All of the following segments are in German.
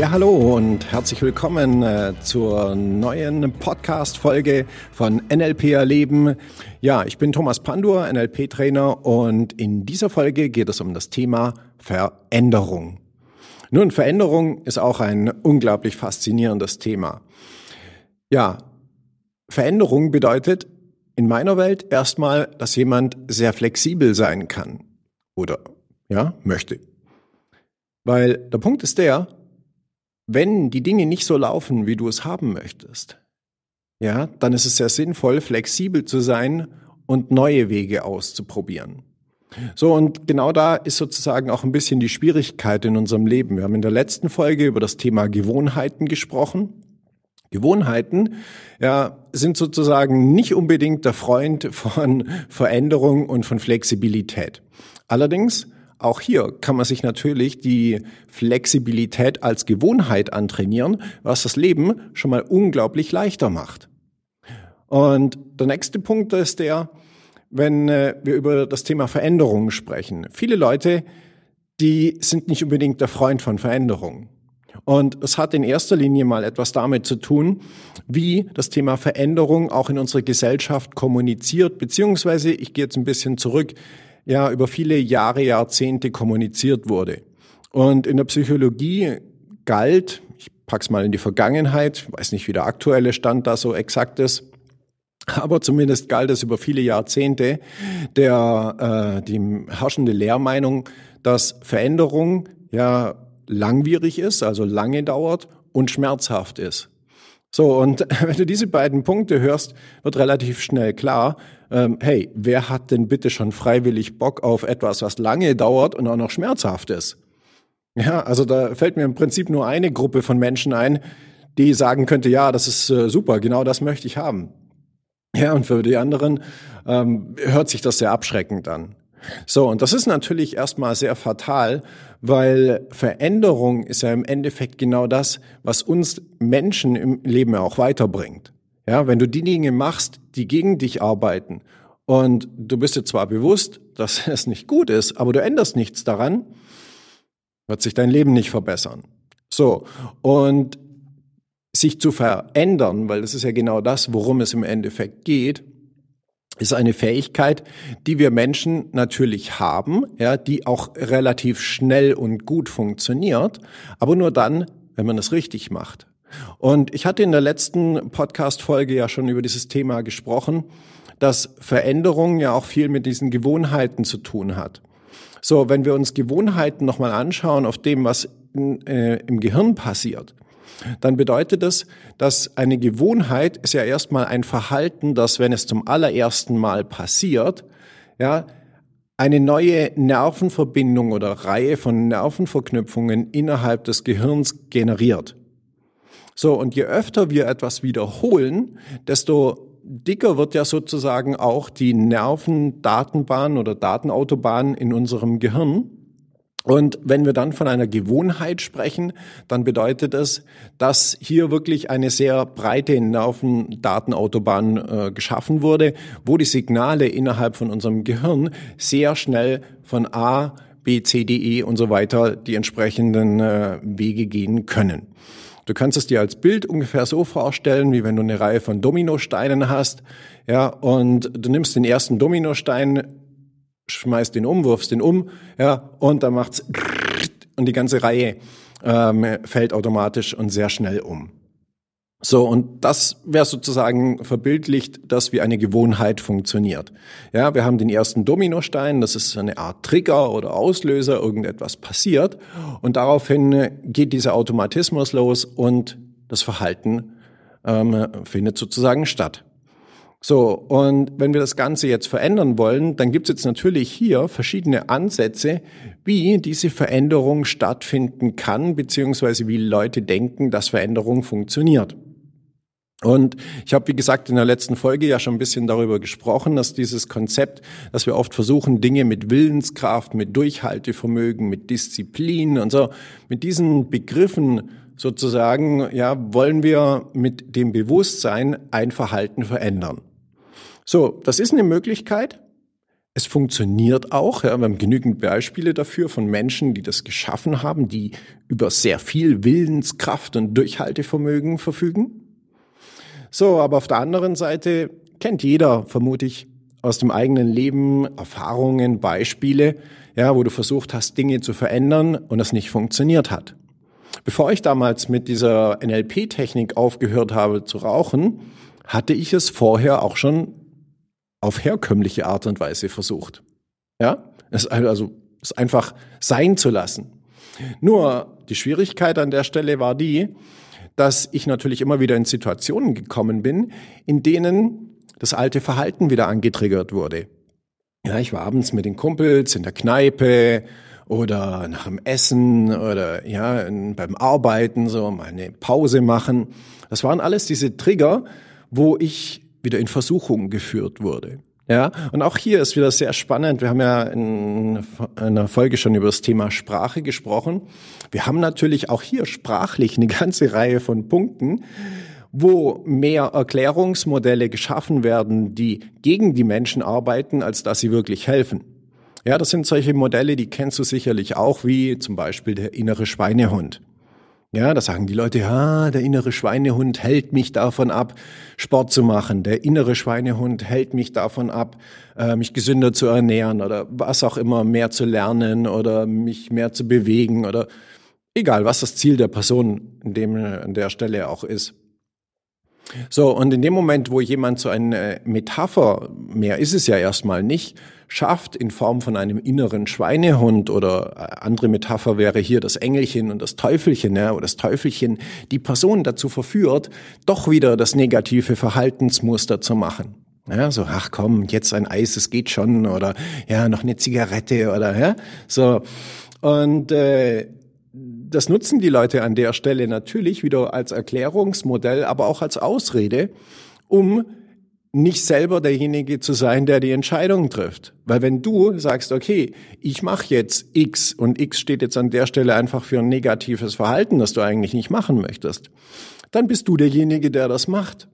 Ja, hallo und herzlich willkommen äh, zur neuen Podcast-Folge von NLP Erleben. Ja, ich bin Thomas Pandur, NLP-Trainer und in dieser Folge geht es um das Thema Veränderung. Nun, Veränderung ist auch ein unglaublich faszinierendes Thema. Ja, Veränderung bedeutet in meiner Welt erstmal, dass jemand sehr flexibel sein kann oder ja, möchte. Weil der Punkt ist der, wenn die Dinge nicht so laufen, wie du es haben möchtest, ja, dann ist es sehr sinnvoll, flexibel zu sein und neue Wege auszuprobieren. So, und genau da ist sozusagen auch ein bisschen die Schwierigkeit in unserem Leben. Wir haben in der letzten Folge über das Thema Gewohnheiten gesprochen. Gewohnheiten ja, sind sozusagen nicht unbedingt der Freund von Veränderung und von Flexibilität. Allerdings auch hier kann man sich natürlich die Flexibilität als Gewohnheit antrainieren, was das Leben schon mal unglaublich leichter macht. Und der nächste Punkt ist der, wenn äh, wir über das Thema Veränderungen sprechen. Viele Leute, die sind nicht unbedingt der Freund von Veränderungen. Und es hat in erster Linie mal etwas damit zu tun, wie das Thema Veränderung auch in unserer Gesellschaft kommuniziert, beziehungsweise ich gehe jetzt ein bisschen zurück, ja über viele Jahre, Jahrzehnte kommuniziert wurde. Und in der Psychologie galt, ich pack's mal in die Vergangenheit, weiß nicht, wie der aktuelle Stand da so exakt ist, aber zumindest galt es über viele Jahrzehnte der äh, die herrschende Lehrmeinung, dass Veränderung ja langwierig ist, also lange dauert und schmerzhaft ist. So, und wenn du diese beiden Punkte hörst, wird relativ schnell klar, ähm, hey, wer hat denn bitte schon freiwillig Bock auf etwas, was lange dauert und auch noch schmerzhaft ist? Ja, also da fällt mir im Prinzip nur eine Gruppe von Menschen ein, die sagen könnte, ja, das ist äh, super, genau das möchte ich haben. Ja, und für die anderen ähm, hört sich das sehr abschreckend an. So, und das ist natürlich erstmal sehr fatal, weil Veränderung ist ja im Endeffekt genau das, was uns Menschen im Leben auch weiterbringt. Ja, wenn du die Dinge machst, die gegen dich arbeiten und du bist dir zwar bewusst, dass es nicht gut ist, aber du änderst nichts daran, wird sich dein Leben nicht verbessern. So, und sich zu verändern, weil das ist ja genau das, worum es im Endeffekt geht, ist eine Fähigkeit, die wir Menschen natürlich haben, ja, die auch relativ schnell und gut funktioniert, aber nur dann, wenn man es richtig macht. Und ich hatte in der letzten Podcast-Folge ja schon über dieses Thema gesprochen, dass Veränderung ja auch viel mit diesen Gewohnheiten zu tun hat. So, wenn wir uns Gewohnheiten nochmal anschauen auf dem, was in, äh, im Gehirn passiert, dann bedeutet es, dass eine Gewohnheit ist ja erstmal ein Verhalten, das, wenn es zum allerersten Mal passiert, ja, eine neue Nervenverbindung oder Reihe von Nervenverknüpfungen innerhalb des Gehirns generiert. So, und je öfter wir etwas wiederholen, desto dicker wird ja sozusagen auch die Nervendatenbahn oder Datenautobahn in unserem Gehirn. Und wenn wir dann von einer Gewohnheit sprechen, dann bedeutet es, dass hier wirklich eine sehr breite Nervendatenautobahn äh, geschaffen wurde, wo die Signale innerhalb von unserem Gehirn sehr schnell von A, B, C, D, E und so weiter die entsprechenden äh, Wege gehen können. Du kannst es dir als Bild ungefähr so vorstellen, wie wenn du eine Reihe von Dominosteinen hast, ja, und du nimmst den ersten Dominostein, schmeißt den um, wirfst den um, ja, und dann macht's und die ganze Reihe ähm, fällt automatisch und sehr schnell um. So, und das wäre sozusagen verbildlicht, dass wie eine Gewohnheit funktioniert. Ja, wir haben den ersten Dominostein, das ist eine Art Trigger oder Auslöser, irgendetwas passiert und daraufhin geht dieser Automatismus los und das Verhalten ähm, findet sozusagen statt. So, und wenn wir das Ganze jetzt verändern wollen, dann gibt es jetzt natürlich hier verschiedene Ansätze, wie diese Veränderung stattfinden kann, beziehungsweise wie Leute denken, dass Veränderung funktioniert. Und ich habe, wie gesagt, in der letzten Folge ja schon ein bisschen darüber gesprochen, dass dieses Konzept, dass wir oft versuchen, Dinge mit Willenskraft, mit Durchhaltevermögen, mit Disziplin und so, mit diesen Begriffen sozusagen, ja, wollen wir mit dem Bewusstsein ein Verhalten verändern. So, das ist eine Möglichkeit. Es funktioniert auch. Ja, wir haben genügend Beispiele dafür von Menschen, die das geschaffen haben, die über sehr viel Willenskraft und Durchhaltevermögen verfügen. So, aber auf der anderen Seite kennt jeder, vermute ich, aus dem eigenen Leben Erfahrungen, Beispiele, ja, wo du versucht hast, Dinge zu verändern und das nicht funktioniert hat. Bevor ich damals mit dieser NLP-Technik aufgehört habe zu rauchen, hatte ich es vorher auch schon auf herkömmliche Art und Weise versucht. Ja, es also es einfach sein zu lassen. Nur die Schwierigkeit an der Stelle war die, dass ich natürlich immer wieder in Situationen gekommen bin, in denen das alte Verhalten wieder angetriggert wurde. Ja, ich war abends mit den Kumpels in der Kneipe oder nach dem Essen oder ja, beim Arbeiten so mal eine Pause machen. Das waren alles diese Trigger, wo ich wieder in Versuchung geführt wurde. Ja, und auch hier ist wieder sehr spannend. Wir haben ja in einer Folge schon über das Thema Sprache gesprochen. Wir haben natürlich auch hier sprachlich eine ganze Reihe von Punkten, wo mehr Erklärungsmodelle geschaffen werden, die gegen die Menschen arbeiten, als dass sie wirklich helfen. Ja, das sind solche Modelle, die kennst du sicherlich auch, wie zum Beispiel der innere Schweinehund. Ja, da sagen die Leute, ja, der innere Schweinehund hält mich davon ab, Sport zu machen. Der innere Schweinehund hält mich davon ab, äh, mich gesünder zu ernähren oder was auch immer, mehr zu lernen oder mich mehr zu bewegen oder egal, was das Ziel der Person in dem, an der Stelle auch ist. So, und in dem Moment, wo jemand so eine Metapher, mehr ist es ja erstmal nicht, schafft in Form von einem inneren Schweinehund oder äh, andere Metapher wäre hier das Engelchen und das Teufelchen, ja, oder das Teufelchen, die Person dazu verführt, doch wieder das negative Verhaltensmuster zu machen. Ja, so, ach komm, jetzt ein Eis, es geht schon, oder ja, noch eine Zigarette, oder ja, so. Und äh, das nutzen die Leute an der Stelle natürlich wieder als Erklärungsmodell, aber auch als Ausrede, um nicht selber derjenige zu sein, der die Entscheidung trifft. Weil wenn du sagst, okay, ich mache jetzt X und X steht jetzt an der Stelle einfach für ein negatives Verhalten, das du eigentlich nicht machen möchtest, dann bist du derjenige, der das macht.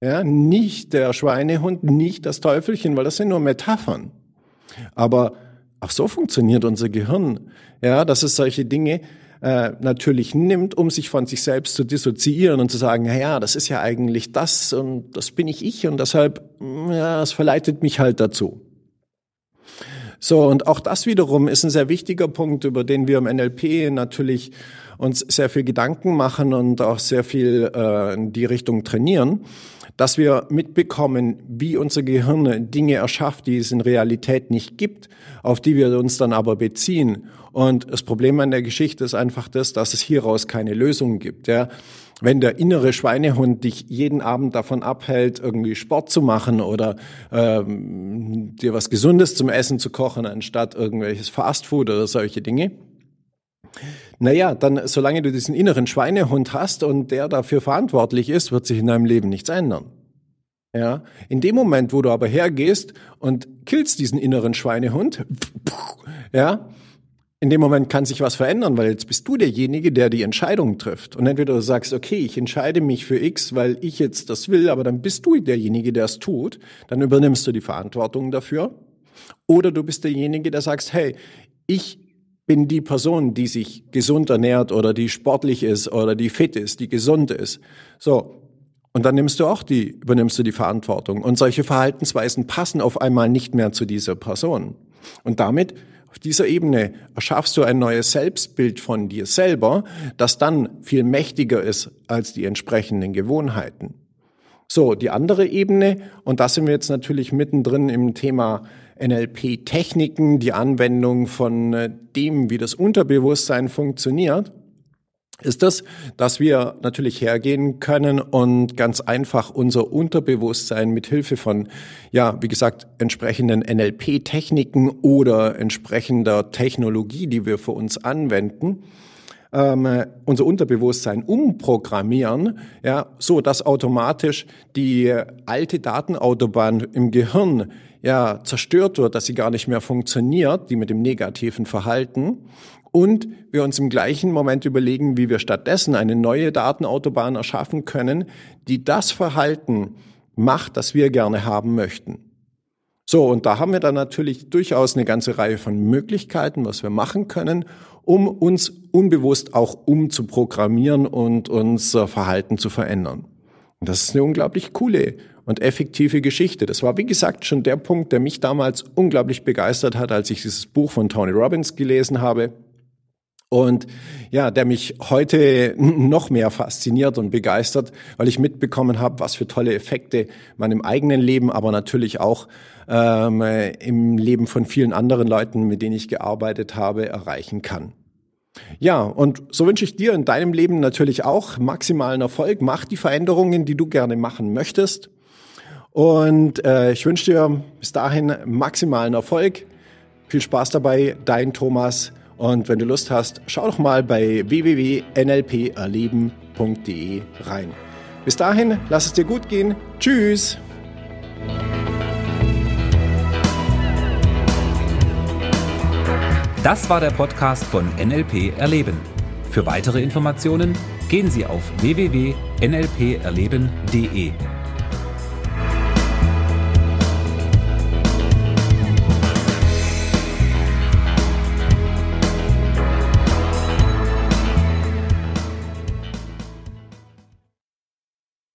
Ja, nicht der Schweinehund, nicht das Teufelchen, weil das sind nur Metaphern. Aber auch so funktioniert unser Gehirn. Ja, dass es solche Dinge äh, natürlich nimmt, um sich von sich selbst zu dissoziieren und zu sagen, ja, das ist ja eigentlich das und das bin ich ich und deshalb, mm, ja, es verleitet mich halt dazu. So, und auch das wiederum ist ein sehr wichtiger Punkt, über den wir im NLP natürlich uns sehr viel Gedanken machen und auch sehr viel äh, in die Richtung trainieren, dass wir mitbekommen, wie unser Gehirn Dinge erschafft, die es in Realität nicht gibt, auf die wir uns dann aber beziehen und das Problem an der Geschichte ist einfach das, dass es hieraus keine Lösung gibt. Ja. Wenn der innere Schweinehund dich jeden Abend davon abhält, irgendwie Sport zu machen oder ähm, dir was Gesundes zum Essen zu kochen, anstatt irgendwelches Fastfood oder solche Dinge, naja, dann solange du diesen inneren Schweinehund hast und der dafür verantwortlich ist, wird sich in deinem Leben nichts ändern. Ja, in dem Moment, wo du aber hergehst und killst diesen inneren Schweinehund, ja, in dem Moment kann sich was verändern, weil jetzt bist du derjenige, der die Entscheidung trifft. Und entweder du sagst, okay, ich entscheide mich für X, weil ich jetzt das will, aber dann bist du derjenige, der es tut. Dann übernimmst du die Verantwortung dafür. Oder du bist derjenige, der sagst, hey, ich bin die Person, die sich gesund ernährt oder die sportlich ist oder die fit ist, die gesund ist. So. Und dann nimmst du auch die, übernimmst du die Verantwortung. Und solche Verhaltensweisen passen auf einmal nicht mehr zu dieser Person. Und damit auf dieser Ebene erschaffst du ein neues Selbstbild von dir selber, das dann viel mächtiger ist als die entsprechenden Gewohnheiten. So, die andere Ebene, und da sind wir jetzt natürlich mittendrin im Thema NLP-Techniken, die Anwendung von äh, dem, wie das Unterbewusstsein funktioniert ist das, dass wir natürlich hergehen können und ganz einfach unser Unterbewusstsein mit Hilfe von, ja, wie gesagt, entsprechenden NLP-Techniken oder entsprechender Technologie, die wir für uns anwenden, ähm, unser Unterbewusstsein umprogrammieren, ja, so dass automatisch die alte Datenautobahn im Gehirn ja zerstört wird, dass sie gar nicht mehr funktioniert, die mit dem negativen Verhalten und wir uns im gleichen Moment überlegen, wie wir stattdessen eine neue Datenautobahn erschaffen können, die das Verhalten macht, das wir gerne haben möchten. So, und da haben wir dann natürlich durchaus eine ganze Reihe von Möglichkeiten, was wir machen können, um uns unbewusst auch umzuprogrammieren und unser Verhalten zu verändern. Und das ist eine unglaublich coole und effektive Geschichte. Das war, wie gesagt, schon der Punkt, der mich damals unglaublich begeistert hat, als ich dieses Buch von Tony Robbins gelesen habe und ja, der mich heute noch mehr fasziniert und begeistert, weil ich mitbekommen habe, was für tolle Effekte man im eigenen Leben, aber natürlich auch ähm, im Leben von vielen anderen Leuten, mit denen ich gearbeitet habe, erreichen kann. Ja, und so wünsche ich dir in deinem Leben natürlich auch maximalen Erfolg. Mach die Veränderungen, die du gerne machen möchtest. Und äh, ich wünsche dir bis dahin maximalen Erfolg. Viel Spaß dabei, dein Thomas. Und wenn du Lust hast, schau doch mal bei www.nlperleben.de rein. Bis dahin, lass es dir gut gehen. Tschüss. Das war der Podcast von NLP Erleben. Für weitere Informationen gehen Sie auf www.nlperleben.de.